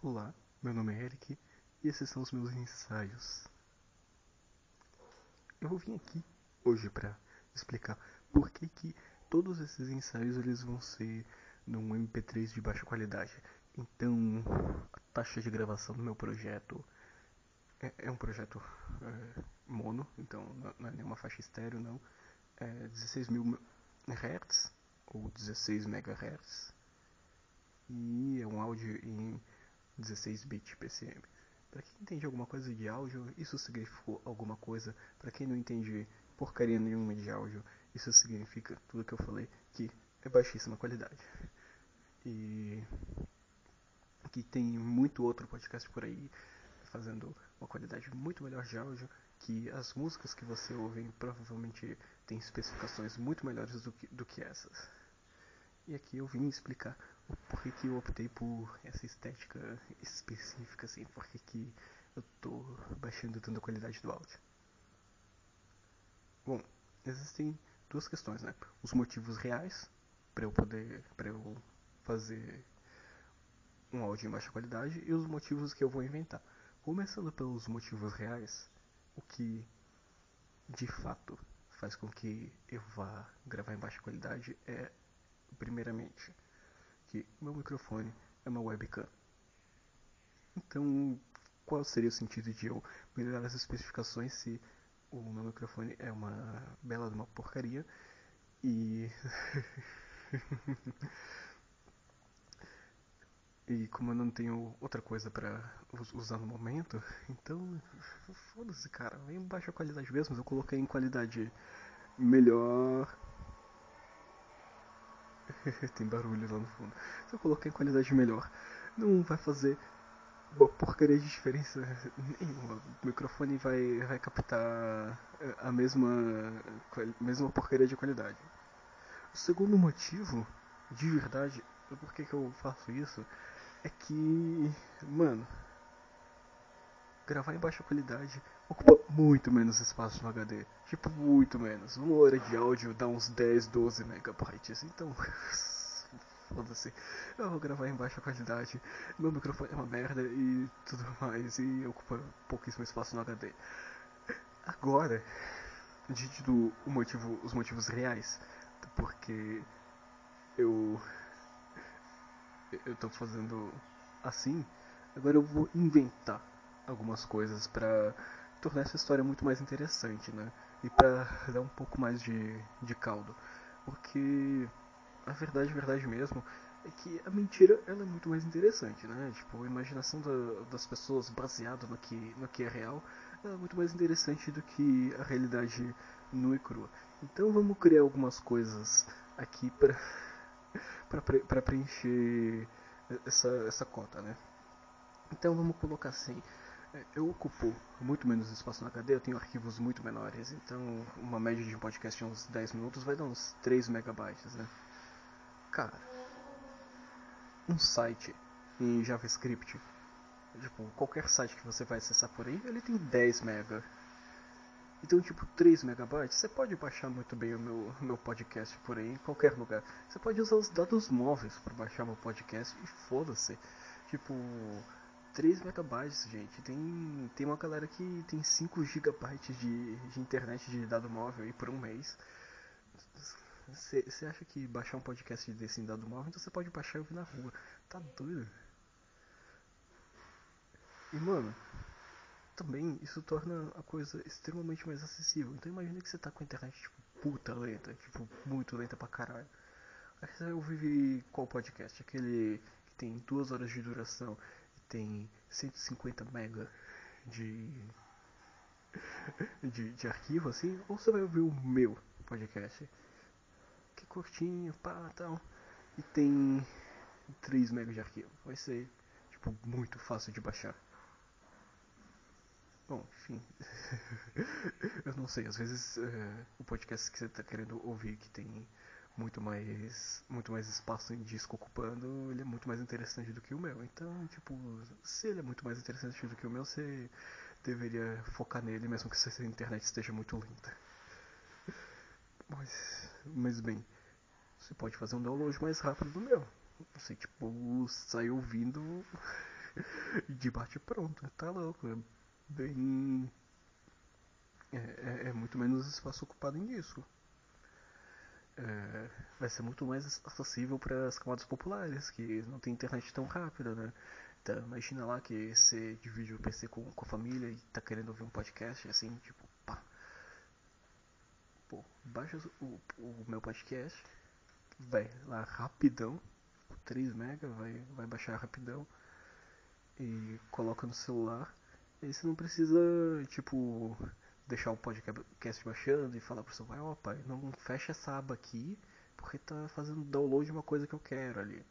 Olá, meu nome é Eric e esses são os meus ensaios. Eu vim aqui hoje para explicar por que, que todos esses ensaios eles vão ser num MP3 de baixa qualidade. Então, a taxa de gravação do meu projeto é, é um projeto é, mono, então não é nenhuma faixa estéreo, não. É 16 mil Hz ou 16 MHz e é um áudio em 16 bits PCM. Para quem entende alguma coisa de áudio, isso significou alguma coisa. Para quem não entende porcaria nenhuma de áudio, isso significa tudo que eu falei, que é baixíssima qualidade. E que tem muito outro podcast por aí fazendo uma qualidade muito melhor de áudio, que as músicas que você ouve provavelmente têm especificações muito melhores do que, do que essas. E aqui eu vim explicar o porquê que eu optei por essa estética específica, assim, porquê que eu tô baixando tanto a qualidade do áudio. Bom, existem duas questões, né? Os motivos reais para eu poder, para eu fazer um áudio em baixa qualidade e os motivos que eu vou inventar. Começando pelos motivos reais, o que de fato faz com que eu vá gravar em baixa qualidade é primeiramente, que meu microfone é uma webcam. Então, qual seria o sentido de eu melhorar as especificações se o meu microfone é uma bela de uma porcaria e e como eu não tenho outra coisa para usar no momento, então foda-se, cara, vem baixa qualidade mesmo, eu coloquei em qualidade melhor Tem barulho lá no fundo. Se eu colocar em qualidade melhor, não vai fazer uma porcaria de diferença nenhuma. O microfone vai, vai captar a mesma, mesma porcaria de qualidade. O segundo motivo, de verdade, por que, que eu faço isso, é que, mano, gravar em baixa qualidade ocupa muito menos espaço no HD. Tipo, muito menos. Uma hora de áudio dá uns 10, 12 megabytes. Então, foda-se. Eu vou gravar em baixa qualidade. Meu microfone é uma merda e tudo mais. E ocupa pouquíssimo espaço no HD. Agora, dito o motivo, os motivos reais, porque eu eu tô fazendo assim, agora eu vou inventar algumas coisas para tornar essa história muito mais interessante, né? E para dar um pouco mais de, de caldo. Porque a verdade, a verdade mesmo, é que a mentira ela é muito mais interessante, né? Tipo, a imaginação da, das pessoas baseada no que, no que é real é muito mais interessante do que a realidade nua e crua. Então vamos criar algumas coisas aqui para para preencher essa, essa cota, né? Então vamos colocar assim, eu ocupo muito menos espaço na HD, eu tenho arquivos muito menores, então uma média de um podcast de uns 10 minutos vai dar uns 3 megabytes, né? Cara, um site em JavaScript, tipo, qualquer site que você vai acessar por aí, ele tem 10 mega. Então, tipo, 3 megabytes, você pode baixar muito bem o meu, meu podcast por aí, em qualquer lugar. Você pode usar os dados móveis para baixar meu podcast e foda-se. Tipo, 3 megabytes, gente. Tem, tem uma galera que tem 5 gigabytes de, de internet de dado móvel aí por um mês. Você acha que baixar um podcast desse em dado móvel, então você pode baixar e ouvir na rua. Tá doido? E mano, também isso torna a coisa extremamente mais acessível. Então imagina que você tá com a internet tipo puta lenta, tipo muito lenta pra caralho. Aí você ouvir qual podcast? Aquele que tem duas horas de duração tem 150 mega de, de, de arquivo assim, ou você vai ouvir o meu podcast, que é curtinho, pá, tal, e tem 3 mega de arquivo. Vai ser, tipo, muito fácil de baixar. Bom, enfim. eu não sei, às vezes uh, o podcast que você está querendo ouvir que tem muito mais muito mais espaço em disco ocupando, ele é muito mais interessante do que o meu. Então, tipo, se ele é muito mais interessante do que o meu, você deveria focar nele, mesmo que a internet esteja muito lenta. Mas, mas bem, você pode fazer um download mais rápido do meu. Você, tipo, sai ouvindo de bate pronto, tá louco, é bem. É, é, é muito menos espaço ocupado nisso. É, vai ser muito mais acessível para as camadas populares, que não tem internet tão rápida, né? Então, imagina lá que você divide o PC com, com a família e tá querendo ouvir um podcast, assim, tipo, pá. Pô, baixa o, o meu podcast, vai lá rapidão, 3 MB, vai, vai baixar rapidão e coloca no celular. E você não precisa, tipo, deixar o podcast baixando e falar pro seu pai, ó pai, não fecha essa aba aqui porque tá fazendo download de uma coisa que eu quero ali.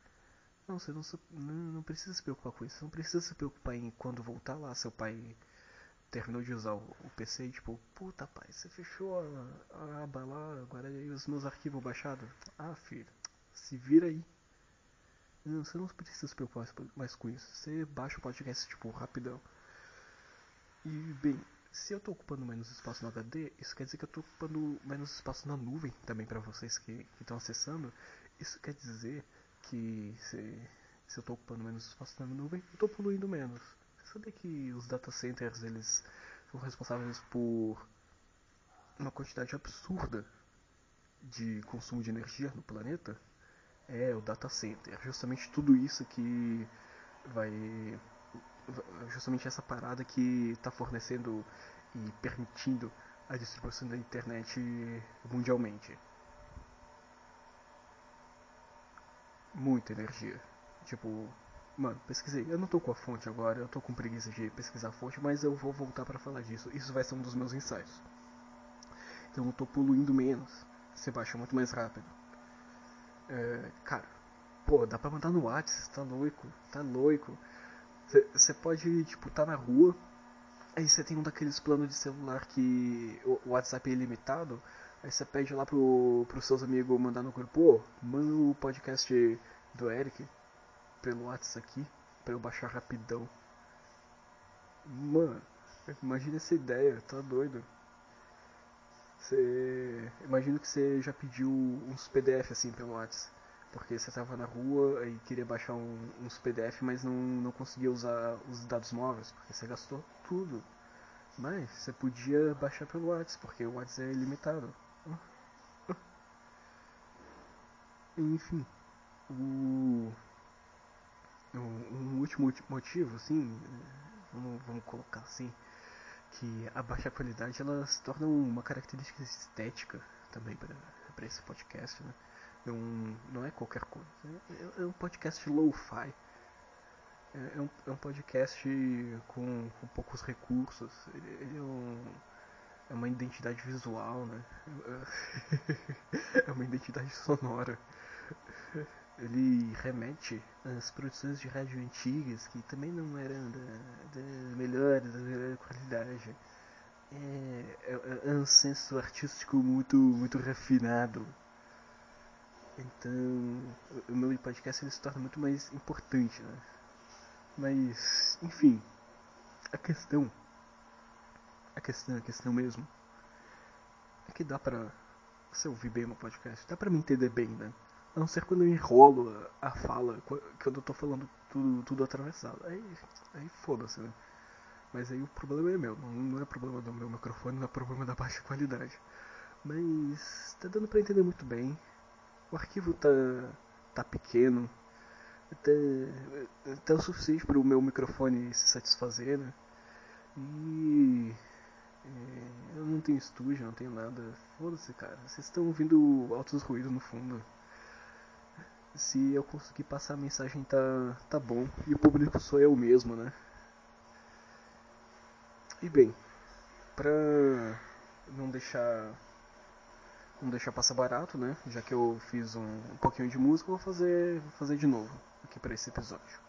Não, você não, não, não, precisa se preocupar com isso. Você não precisa se preocupar em quando voltar lá, seu pai terminou de usar o, o PC e tipo, puta pai, você fechou a, a aba lá, agora aí os meus arquivos baixados. Ah filho, se vira aí. Não, você não precisa se preocupar mais com isso. Você baixa o podcast tipo rapidão. E bem, se eu estou ocupando menos espaço no HD, isso quer dizer que eu estou ocupando menos espaço na nuvem também para vocês que estão acessando. Isso quer dizer que se, se eu estou ocupando menos espaço na nuvem, eu estou poluindo menos. Você sabia que os data centers eles são responsáveis por uma quantidade absurda de consumo de energia no planeta? É o data center, justamente tudo isso que vai justamente essa parada que está fornecendo e permitindo a distribuição da internet mundialmente. Muita energia. Tipo, mano, pesquisei. Eu não tô com a fonte agora, eu tô com preguiça de pesquisar a fonte, mas eu vou voltar para falar disso. Isso vai ser um dos meus ensaios. Então eu tô poluindo menos. Você baixa muito mais rápido. É, cara, pô, dá pra mandar no WhatsApp, tá louco, tá louco. Você pode, tipo, tá na rua, aí você tem um daqueles planos de celular que o WhatsApp é ilimitado, aí você pede lá pro, pros seus amigos mandar no grupo, pô, manda o podcast do Eric pelo WhatsApp aqui, pra eu baixar rapidão. Mano, imagina essa ideia, tá doido. Você. Imagino que você já pediu uns PDF assim pelo WhatsApp porque você estava na rua e queria baixar um, uns PDF, mas não, não conseguia usar os dados móveis, porque você gastou tudo. Mas você podia baixar pelo WhatsApp, porque o WhatsApp é ilimitado. Enfim, o, um último motivo, assim, vamos, vamos colocar assim, que a baixa qualidade ela se torna uma característica estética também para esse podcast, né? Não, não é qualquer coisa. É, é um podcast low-fi. É, é, um, é um podcast com, com poucos recursos. Ele é, um, é uma identidade visual, né? é uma identidade sonora. Ele remete às produções de rádio antigas que também não eram da, da melhor, da melhor qualidade. É, é, é um senso artístico muito, muito refinado. Então, o meu podcast ele se torna muito mais importante, né? Mas, enfim, a questão, a questão, a questão mesmo, é que dá pra você ouvir bem o meu podcast, dá pra me entender bem, né? A não ser quando eu enrolo a, a fala, que eu tô falando tudo, tudo atravessado. Aí, aí foda-se, né? Mas aí o problema é meu, não, não é problema do meu microfone, não é problema da baixa qualidade. Mas tá dando pra entender muito bem o arquivo tá, tá pequeno, até, até o suficiente para o meu microfone se satisfazer, né? E é, eu não tenho estúdio, não tenho nada. Foda-se, cara. Vocês estão ouvindo altos ruídos no fundo. Se eu conseguir passar a mensagem, tá, tá bom. E o público sou eu mesmo, né? E bem, pra não deixar não deixar passar barato, né? Já que eu fiz um, um pouquinho de música, vou fazer, vou fazer de novo aqui para esse episódio.